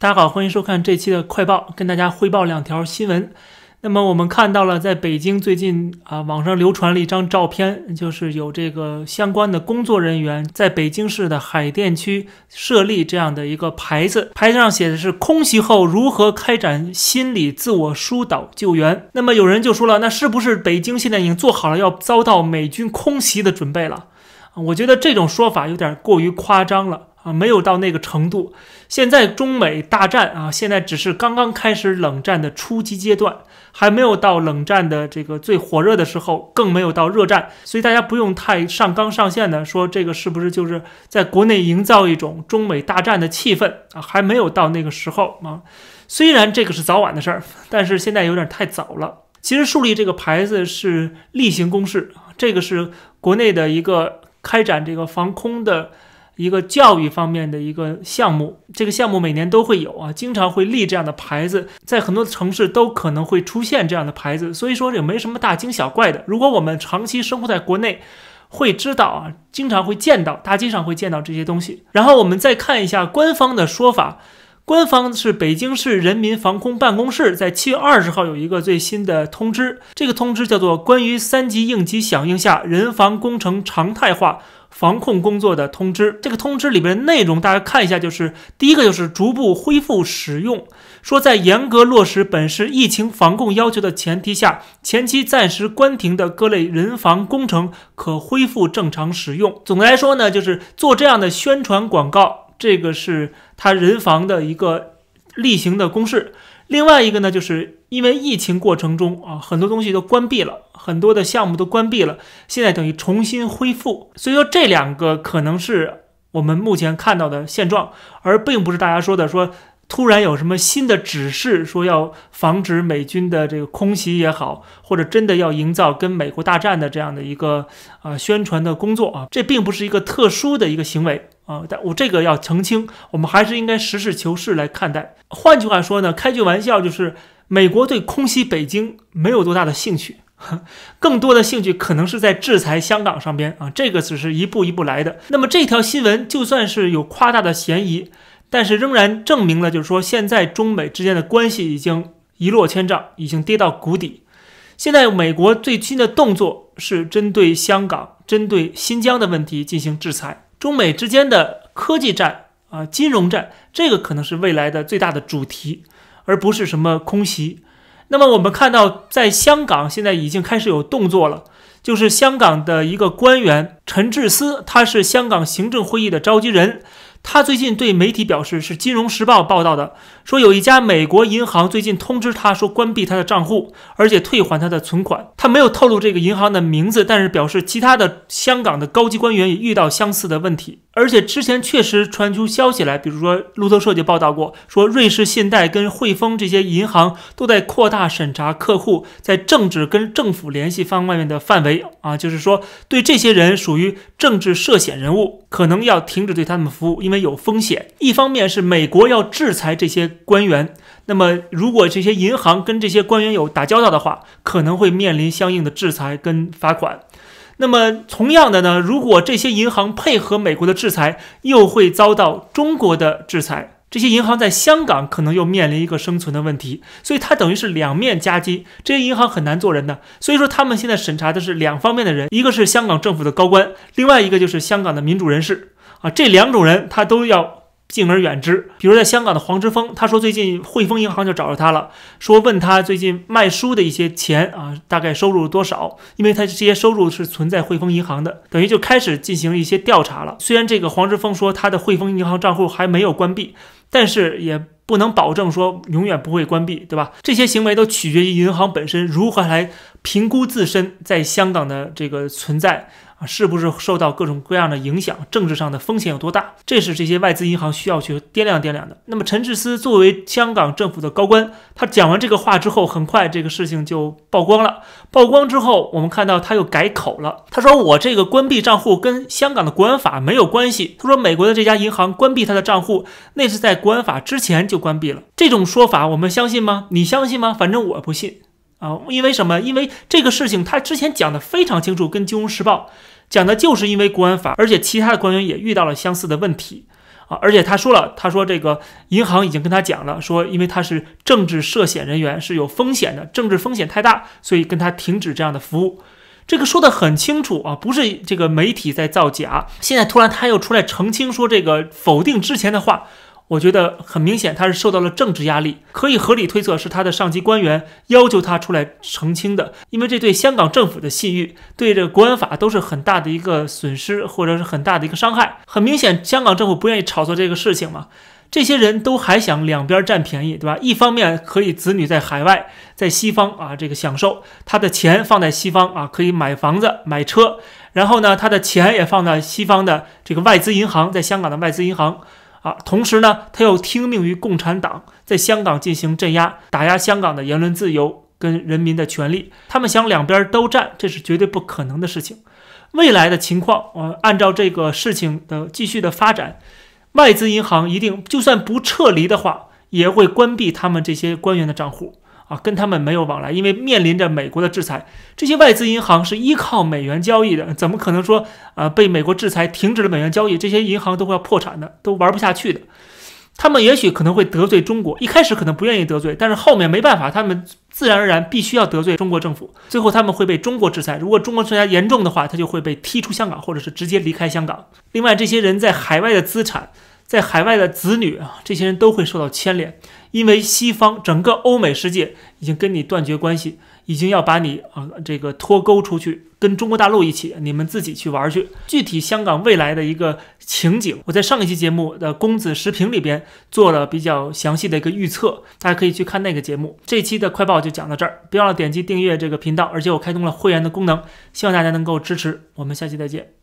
大家好，欢迎收看这期的快报，跟大家汇报两条新闻。那么我们看到了，在北京最近啊，网上流传了一张照片，就是有这个相关的工作人员在北京市的海淀区设立这样的一个牌子，牌子上写的是“空袭后如何开展心理自我疏导救援”。那么有人就说了，那是不是北京现在已经做好了要遭到美军空袭的准备了？我觉得这种说法有点过于夸张了。没有到那个程度。现在中美大战啊，现在只是刚刚开始冷战的初级阶段，还没有到冷战的这个最火热的时候，更没有到热战，所以大家不用太上纲上线的说这个是不是就是在国内营造一种中美大战的气氛啊？还没有到那个时候啊。虽然这个是早晚的事儿，但是现在有点太早了。其实树立这个牌子是例行公事，这个是国内的一个开展这个防空的。一个教育方面的一个项目，这个项目每年都会有啊，经常会立这样的牌子，在很多城市都可能会出现这样的牌子，所以说也没什么大惊小怪的。如果我们长期生活在国内，会知道啊，经常会见到，大街上会见到这些东西。然后我们再看一下官方的说法，官方是北京市人民防空办公室在七月二十号有一个最新的通知，这个通知叫做《关于三级应急响应下人防工程常态化》。防控工作的通知，这个通知里边内容，大家看一下，就是第一个就是逐步恢复使用，说在严格落实本市疫情防控要求的前提下，前期暂时关停的各类人防工程可恢复正常使用。总的来说呢，就是做这样的宣传广告，这个是他人防的一个例行的公示。另外一个呢，就是因为疫情过程中啊，很多东西都关闭了，很多的项目都关闭了，现在等于重新恢复。所以说这两个可能是我们目前看到的现状，而并不是大家说的说突然有什么新的指示，说要防止美军的这个空袭也好，或者真的要营造跟美国大战的这样的一个啊宣传的工作啊，这并不是一个特殊的一个行为。啊，但我这个要澄清，我们还是应该实事求是来看待。换句话说呢，开句玩笑，就是美国对空袭北京没有多大的兴趣，更多的兴趣可能是在制裁香港上边啊。这个只是一步一步来的。那么这条新闻就算是有夸大的嫌疑，但是仍然证明了，就是说现在中美之间的关系已经一落千丈，已经跌到谷底。现在美国最新的动作是针对香港、针对新疆的问题进行制裁。中美之间的科技战啊，金融战，这个可能是未来的最大的主题，而不是什么空袭。那么我们看到，在香港现在已经开始有动作了，就是香港的一个官员陈志思，他是香港行政会议的召集人。他最近对媒体表示，是《金融时报》报道的，说有一家美国银行最近通知他说关闭他的账户，而且退还他的存款。他没有透露这个银行的名字，但是表示其他的香港的高级官员也遇到相似的问题。而且之前确实传出消息来，比如说路透社就报道过，说瑞士信贷跟汇丰这些银行都在扩大审查客户在政治跟政府联系方外面的范围啊，就是说对这些人属于政治涉险人物，可能要停止对他们服务，因为有风险。一方面是美国要制裁这些官员，那么如果这些银行跟这些官员有打交道的话，可能会面临相应的制裁跟罚款。那么，同样的呢，如果这些银行配合美国的制裁，又会遭到中国的制裁。这些银行在香港可能又面临一个生存的问题，所以它等于是两面夹击。这些银行很难做人的，所以说他们现在审查的是两方面的人，一个是香港政府的高官，另外一个就是香港的民主人士啊，这两种人他都要。敬而远之，比如在香港的黄之锋，他说最近汇丰银行就找着他了，说问他最近卖书的一些钱啊，大概收入多少？因为他这些收入是存在汇丰银行的，等于就开始进行一些调查了。虽然这个黄之锋说他的汇丰银行账户还没有关闭，但是也不能保证说永远不会关闭，对吧？这些行为都取决于银行本身如何来评估自身在香港的这个存在。啊，是不是受到各种各样的影响？政治上的风险有多大？这是这些外资银行需要去掂量掂量的。那么，陈志思作为香港政府的高官，他讲完这个话之后，很快这个事情就曝光了。曝光之后，我们看到他又改口了。他说：“我这个关闭账户跟香港的国安法没有关系。”他说：“美国的这家银行关闭他的账户，那是在国安法之前就关闭了。”这种说法我们相信吗？你相信吗？反正我不信。啊，因为什么？因为这个事情他之前讲的非常清楚，跟《金融时报》讲的就是因为国安法，而且其他的官员也遇到了相似的问题，啊，而且他说了，他说这个银行已经跟他讲了，说因为他是政治涉险人员是有风险的，政治风险太大，所以跟他停止这样的服务。这个说的很清楚啊，不是这个媒体在造假。现在突然他又出来澄清说这个否定之前的话，我觉得很明显他是受到了政治压力，可以合理推测是他的上级官员要求他出来澄清的，因为这对香港政府的信誉，对这国安法都是很大的一个损失，或者是很大的一个伤害。很明显，香港政府不愿意炒作这个事情嘛。这些人都还想两边占便宜，对吧？一方面可以子女在海外，在西方啊，这个享受他的钱放在西方啊，可以买房子、买车，然后呢，他的钱也放在西方的这个外资银行，在香港的外资银行同时呢，他又听命于共产党，在香港进行镇压、打压香港的言论自由跟人民的权利。他们想两边都占，这是绝对不可能的事情。未来的情况，呃，按照这个事情的继续的发展。外资银行一定就算不撤离的话，也会关闭他们这些官员的账户啊，跟他们没有往来，因为面临着美国的制裁。这些外资银行是依靠美元交易的，怎么可能说啊被美国制裁停止了美元交易，这些银行都会要破产的，都玩不下去的。他们也许可能会得罪中国，一开始可能不愿意得罪，但是后面没办法，他们自然而然必须要得罪中国政府，最后他们会被中国制裁。如果中国制裁严重的话，他就会被踢出香港，或者是直接离开香港。另外，这些人在海外的资产。在海外的子女啊，这些人都会受到牵连，因为西方整个欧美世界已经跟你断绝关系，已经要把你啊这个脱钩出去，跟中国大陆一起，你们自己去玩去。具体香港未来的一个情景，我在上一期节目的公子时评里边做了比较详细的一个预测，大家可以去看那个节目。这期的快报就讲到这儿，别忘了点击订阅这个频道，而且我开通了会员的功能，希望大家能够支持。我们下期再见。